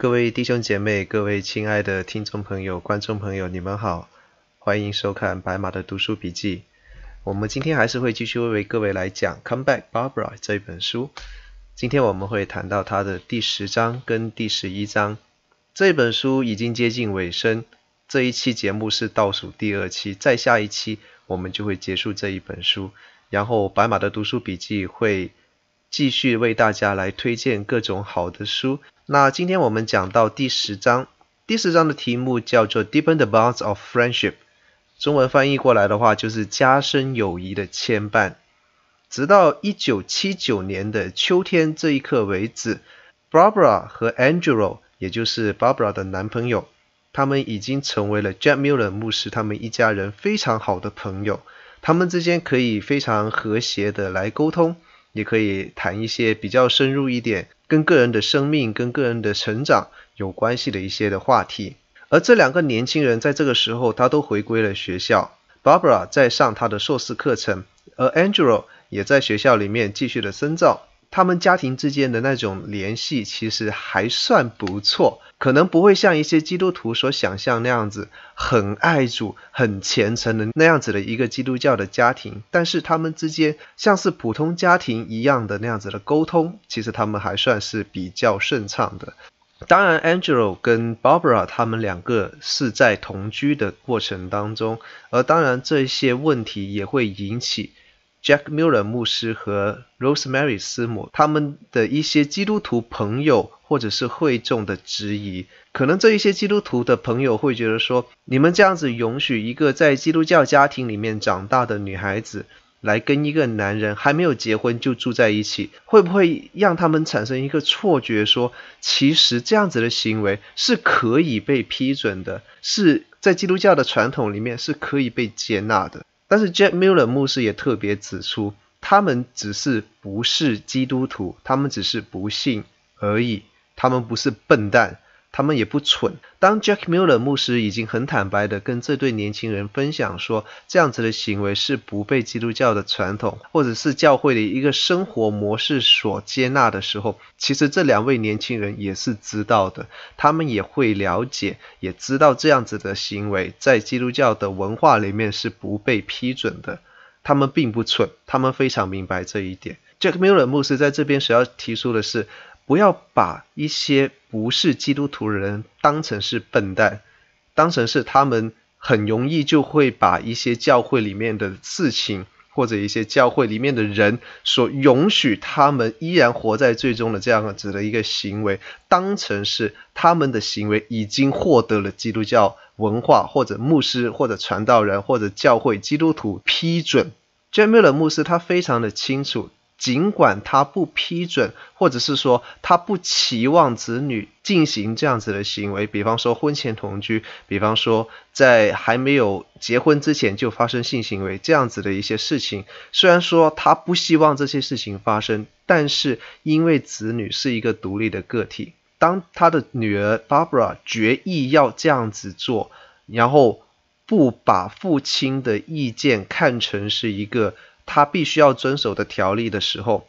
各位弟兄姐妹，各位亲爱的听众朋友、观众朋友，你们好，欢迎收看白马的读书笔记。我们今天还是会继续为各位来讲《Come Back, Barbara》这一本书。今天我们会谈到它的第十章跟第十一章。这本书已经接近尾声，这一期节目是倒数第二期，再下一期我们就会结束这一本书。然后白马的读书笔记会继续为大家来推荐各种好的书。那今天我们讲到第十章，第十章的题目叫做 Deepen the Bonds of Friendship，中文翻译过来的话就是加深友谊的牵绊。直到一九七九年的秋天这一刻为止，Barbara 和 Angelo，也就是 Barbara 的男朋友，他们已经成为了 Jack Miller 牧师他们一家人非常好的朋友，他们之间可以非常和谐的来沟通。也可以谈一些比较深入一点，跟个人的生命、跟个人的成长有关系的一些的话题。而这两个年轻人在这个时候，他都回归了学校。Barbara 在上他的硕士课程，而 Angelo 也在学校里面继续的深造。他们家庭之间的那种联系其实还算不错，可能不会像一些基督徒所想象那样子很爱主、很虔诚的那样子的一个基督教的家庭，但是他们之间像是普通家庭一样的那样子的沟通，其实他们还算是比较顺畅的。当然，Angelo 跟 Barbara 他们两个是在同居的过程当中，而当然这些问题也会引起。Jack Miller 牧师和 Rosemary 师母他们的一些基督徒朋友或者是会众的质疑，可能这一些基督徒的朋友会觉得说，你们这样子容许一个在基督教家庭里面长大的女孩子来跟一个男人还没有结婚就住在一起，会不会让他们产生一个错觉说，说其实这样子的行为是可以被批准的，是在基督教的传统里面是可以被接纳的。但是 Jack Miller 牧师也特别指出，他们只是不是基督徒，他们只是不信而已，他们不是笨蛋。他们也不蠢。当 Jack Miller 牧师已经很坦白地跟这对年轻人分享说，这样子的行为是不被基督教的传统或者是教会的一个生活模式所接纳的时候，其实这两位年轻人也是知道的，他们也会了解，也知道这样子的行为在基督教的文化里面是不被批准的。他们并不蠢，他们非常明白这一点。Jack Miller 牧师在这边所要提出的是。不要把一些不是基督徒的人当成是笨蛋，当成是他们很容易就会把一些教会里面的事情或者一些教会里面的人所容许他们依然活在最终的这样子的一个行为，当成是他们的行为已经获得了基督教文化或者牧师或者传道人或者教会基督徒批准。Jamila 牧师他非常的清楚。尽管他不批准，或者是说他不期望子女进行这样子的行为，比方说婚前同居，比方说在还没有结婚之前就发生性行为这样子的一些事情。虽然说他不希望这些事情发生，但是因为子女是一个独立的个体，当他的女儿 Barbara 决意要这样子做，然后不把父亲的意见看成是一个。他必须要遵守的条例的时候，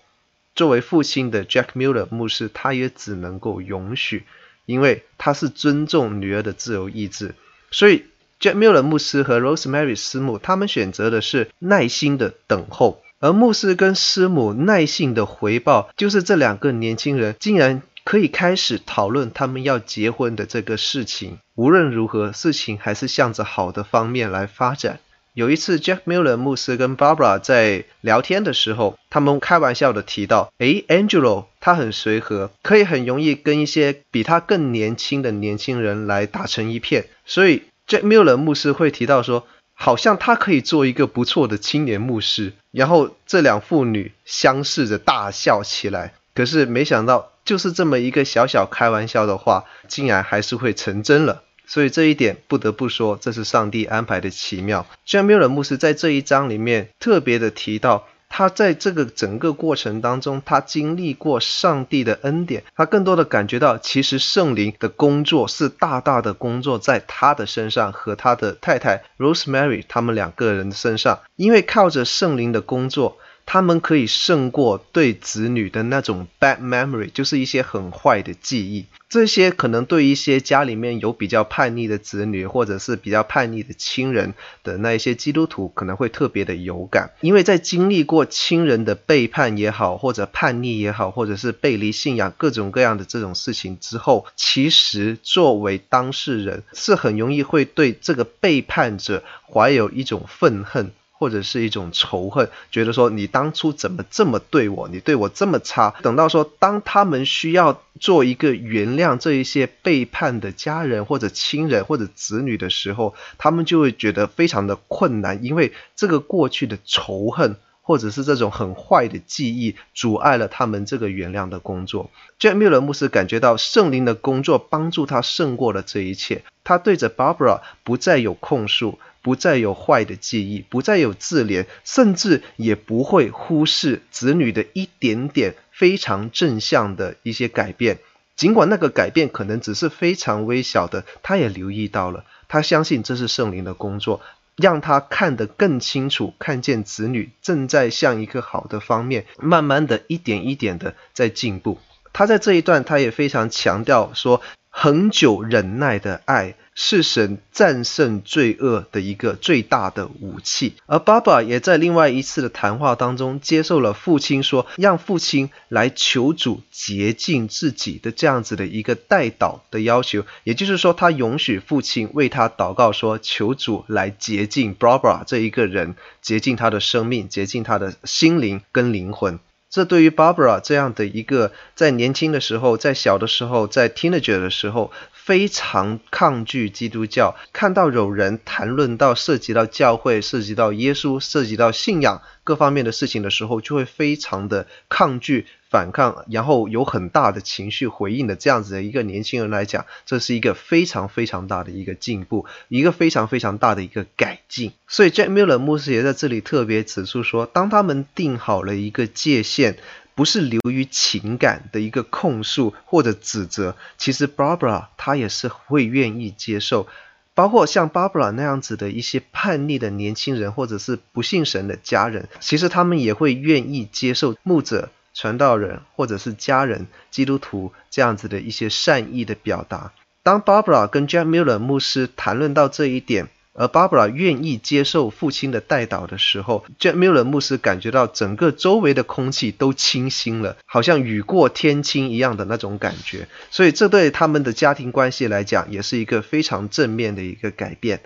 作为父亲的 Jack Miller 牧师，他也只能够允许，因为他是尊重女儿的自由意志。所以 Jack Miller 牧师和 Rosemary 师母，他们选择的是耐心的等候，而牧师跟师母耐心的回报，就是这两个年轻人竟然可以开始讨论他们要结婚的这个事情。无论如何，事情还是向着好的方面来发展。有一次，Jack Miller 牧师跟 Barbara 在聊天的时候，他们开玩笑的提到：“诶，Angelo 他很随和，可以很容易跟一些比他更年轻的年轻人来打成一片。”所以 Jack Miller 牧师会提到说：“好像他可以做一个不错的青年牧师。”然后这两父女相视着大笑起来。可是没想到，就是这么一个小小开玩笑的话，竟然还是会成真了。所以这一点不得不说，这是上帝安排的奇妙。Jack Miller 牧师在这一章里面特别的提到，他在这个整个过程当中，他经历过上帝的恩典，他更多的感觉到，其实圣灵的工作是大大的工作在他的身上和他的太太 Rosemary 他们两个人的身上，因为靠着圣灵的工作。他们可以胜过对子女的那种 bad memory，就是一些很坏的记忆。这些可能对一些家里面有比较叛逆的子女，或者是比较叛逆的亲人的那一些基督徒，可能会特别的有感，因为在经历过亲人的背叛也好，或者叛逆也好，或者是背离信仰各种各样的这种事情之后，其实作为当事人是很容易会对这个背叛者怀有一种愤恨。或者是一种仇恨，觉得说你当初怎么这么对我，你对我这么差。等到说当他们需要做一个原谅这一些背叛的家人或者亲人或者子女的时候，他们就会觉得非常的困难，因为这个过去的仇恨或者是这种很坏的记忆阻碍了他们这个原谅的工作。Jack Miller 牧师感觉到圣灵的工作帮助他胜过了这一切，他对着 Barbara 不再有控诉。不再有坏的记忆，不再有自怜，甚至也不会忽视子女的一点点非常正向的一些改变。尽管那个改变可能只是非常微小的，他也留意到了。他相信这是圣灵的工作，让他看得更清楚，看见子女正在向一个好的方面，慢慢的一点一点的在进步。他在这一段，他也非常强调说，恒久忍耐的爱。是神战胜罪恶的一个最大的武器，而爸爸也在另外一次的谈话当中接受了父亲说，让父亲来求主洁净自己的这样子的一个代祷的要求，也就是说，他允许父亲为他祷告说，求主来洁净 Barbara 这一个人，洁净他的生命，洁净他的心灵跟灵魂。这对于 Barbara 这样的一个在年轻的时候，在小的时候，在 teenager 的时候，非常抗拒基督教，看到有人谈论到涉及到教会、涉及到耶稣、涉及到信仰各方面的事情的时候，就会非常的抗拒、反抗，然后有很大的情绪回应的这样子的一个年轻人来讲，这是一个非常非常大的一个进步，一个非常非常大的一个改进。所以 Jack Miller 牧师也在这里特别指出说，当他们定好了一个界限。不是流于情感的一个控诉或者指责，其实 Barbara 她也是会愿意接受，包括像 Barbara 那样子的一些叛逆的年轻人，或者是不信神的家人，其实他们也会愿意接受牧者、传道人或者是家人、基督徒这样子的一些善意的表达。当 Barbara 跟 Jack Miller 牧师谈论到这一点。而 Barbara 愿意接受父亲的代祷的时候，Jack Miller 牧师感觉到整个周围的空气都清新了，好像雨过天晴一样的那种感觉。所以这对他们的家庭关系来讲，也是一个非常正面的一个改变。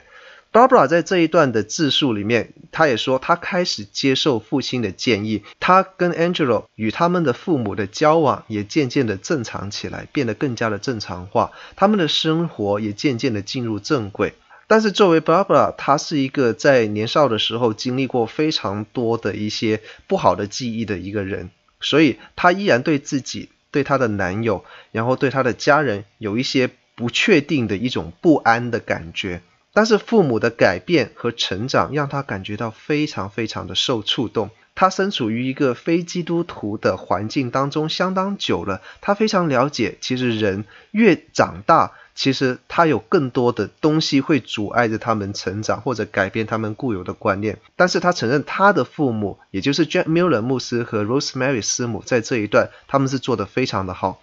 Barbara 在这一段的自述里面，她也说她开始接受父亲的建议，她跟 Angelo 与他们的父母的交往也渐渐的正常起来，变得更加的正常化，他们的生活也渐渐的进入正轨。但是作为 Barbara，她是一个在年少的时候经历过非常多的一些不好的记忆的一个人，所以她依然对自己、对她的男友，然后对她的家人有一些不确定的一种不安的感觉。但是父母的改变和成长让他感觉到非常非常的受触动。他身处于一个非基督徒的环境当中相当久了，他非常了解，其实人越长大。其实他有更多的东西会阻碍着他们成长，或者改变他们固有的观念。但是他承认他的父母，也就是 Jack Miller 牧师和 Rosemary 师母，在这一段他们是做得非常的好。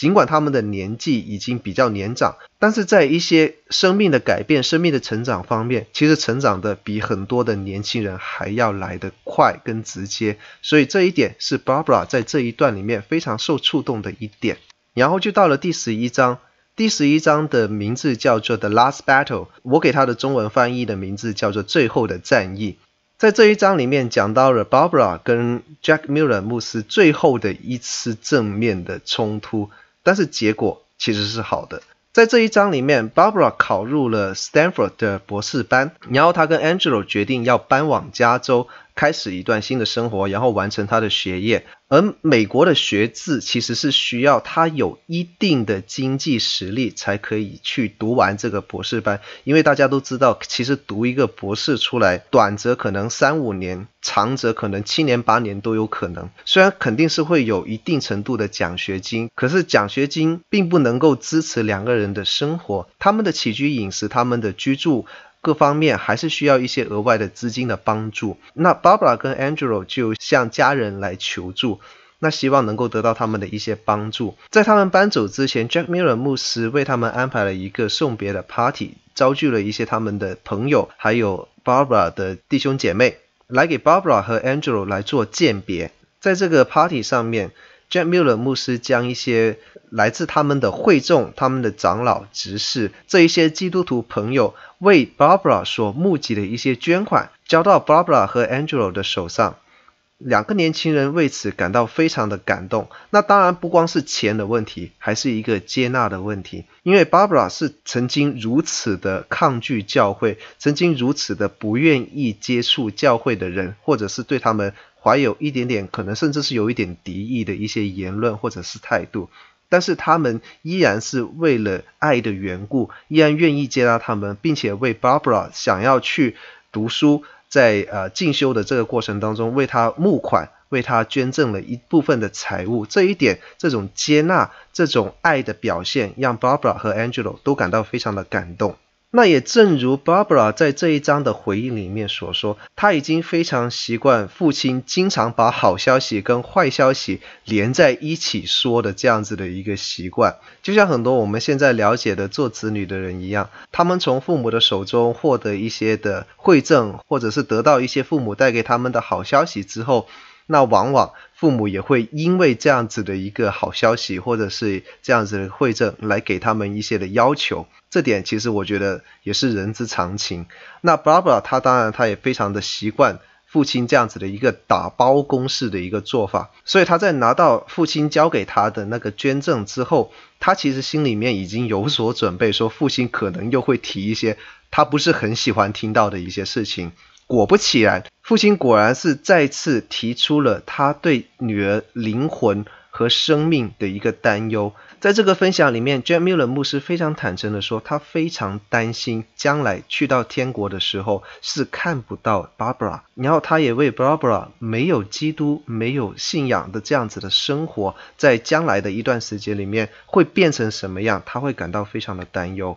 尽管他们的年纪已经比较年长，但是在一些生命的改变、生命的成长方面，其实成长的比很多的年轻人还要来得快跟直接。所以这一点是 Barbara 在这一段里面非常受触动的一点。然后就到了第十一章。第十一章的名字叫做《The Last Battle》，我给它的中文翻译的名字叫做《最后的战役》。在这一章里面讲到了 Barbara 跟 Jack Miller 牧师最后的一次正面的冲突，但是结果其实是好的。在这一章里面，Barbara 考入了 Stanford 的博士班，然后他跟 Angelo 决定要搬往加州。开始一段新的生活，然后完成他的学业。而美国的学制其实是需要他有一定的经济实力才可以去读完这个博士班，因为大家都知道，其实读一个博士出来，短则可能三五年，长则可能七年八年都有可能。虽然肯定是会有一定程度的奖学金，可是奖学金并不能够支持两个人的生活，他们的起居饮食，他们的居住。各方面还是需要一些额外的资金的帮助。那 Barbara 跟 Angelo 就向家人来求助，那希望能够得到他们的一些帮助。在他们搬走之前，Jack Miller 牧师为他们安排了一个送别的 party，招聚了一些他们的朋友，还有 Barbara 的弟兄姐妹，来给 Barbara 和 Angelo 来做鉴别。在这个 party 上面 Jack Muller 牧师将一些来自他们的会众、他们的长老、执事这一些基督徒朋友为 Barbara 所募集的一些捐款，交到 Barbara 和 Angelo 的手上。两个年轻人为此感到非常的感动。那当然不光是钱的问题，还是一个接纳的问题。因为 Barbara 是曾经如此的抗拒教会，曾经如此的不愿意接触教会的人，或者是对他们怀有一点点，可能甚至是有一点敌意的一些言论或者是态度。但是他们依然是为了爱的缘故，依然愿意接纳他们，并且为 Barbara 想要去读书。在呃进修的这个过程当中，为他募款，为他捐赠了一部分的财物。这一点，这种接纳，这种爱的表现，让 Barbara 和 Angelo 都感到非常的感动。那也正如 Barbara 在这一章的回忆里面所说，他已经非常习惯父亲经常把好消息跟坏消息连在一起说的这样子的一个习惯，就像很多我们现在了解的做子女的人一样，他们从父母的手中获得一些的馈赠，或者是得到一些父母带给他们的好消息之后。那往往父母也会因为这样子的一个好消息，或者是这样子的馈赠，来给他们一些的要求。这点其实我觉得也是人之常情。那 Barbara 她当然她也非常的习惯父亲这样子的一个打包公式的一个做法，所以她在拿到父亲交给她的那个捐赠之后，她其实心里面已经有所准备，说父亲可能又会提一些他不是很喜欢听到的一些事情。果不其然，父亲果然是再次提出了他对女儿灵魂和生命的一个担忧。在这个分享里面，Jack Miller 牧师非常坦诚地说，他非常担心将来去到天国的时候是看不到 Barbara，然后他也为 Barbara 没有基督、没有信仰的这样子的生活，在将来的一段时间里面会变成什么样，他会感到非常的担忧。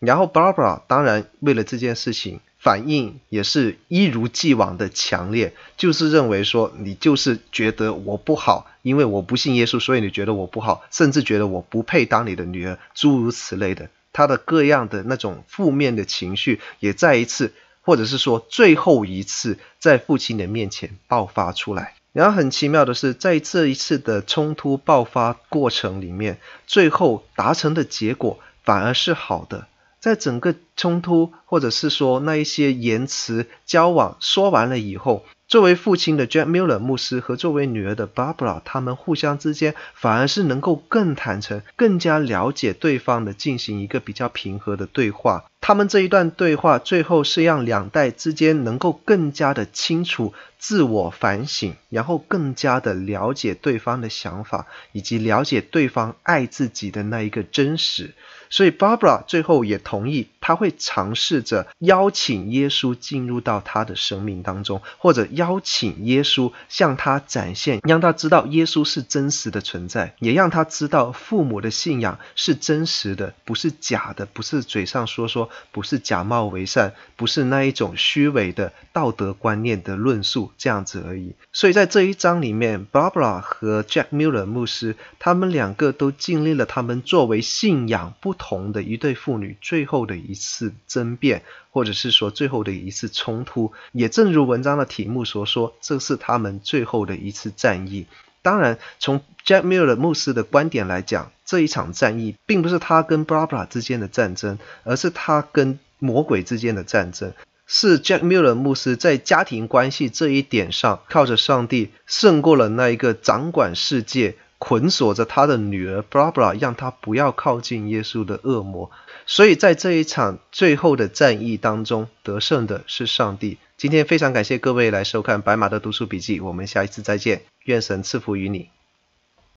然后 Barbara 当然为了这件事情。反应也是一如既往的强烈，就是认为说你就是觉得我不好，因为我不信耶稣，所以你觉得我不好，甚至觉得我不配当你的女儿，诸如此类的，他的各样的那种负面的情绪也再一次，或者是说最后一次，在父亲的面前爆发出来。然后很奇妙的是，在这一次的冲突爆发过程里面，最后达成的结果反而是好的。在整个冲突，或者是说那一些言辞交往说完了以后，作为父亲的 Jack Miller 牧师和作为女儿的 Barbara，他们互相之间反而是能够更坦诚、更加了解对方的进行一个比较平和的对话。他们这一段对话最后是让两代之间能够更加的清楚自我反省，然后更加的了解对方的想法，以及了解对方爱自己的那一个真实。所以 Barbara 最后也同意，他会尝试着邀请耶稣进入到他的生命当中，或者邀请耶稣向他展现，让他知道耶稣是真实的存在，也让他知道父母的信仰是真实的，不是假的，不是嘴上说说，不是假冒为善，不是那一种虚伪的道德观念的论述这样子而已。所以在这一章里面，Barbara 和 Jack Miller 牧师，他们两个都经历了他们作为信仰不同的一对父女最后的一次争辩，或者是说最后的一次冲突，也正如文章的题目所说，这是他们最后的一次战役。当然，从 Jack Miller 牧师的观点来讲，这一场战役并不是他跟 Barbara 之间的战争，而是他跟魔鬼之间的战争。是 Jack Miller 牧师在家庭关系这一点上，靠着上帝胜过了那一个掌管世界。捆锁着他的女儿 Barbara，让他不要靠近耶稣的恶魔。所以在这一场最后的战役当中，得胜的是上帝。今天非常感谢各位来收看白马的读书笔记，我们下一次再见，愿神赐福于你。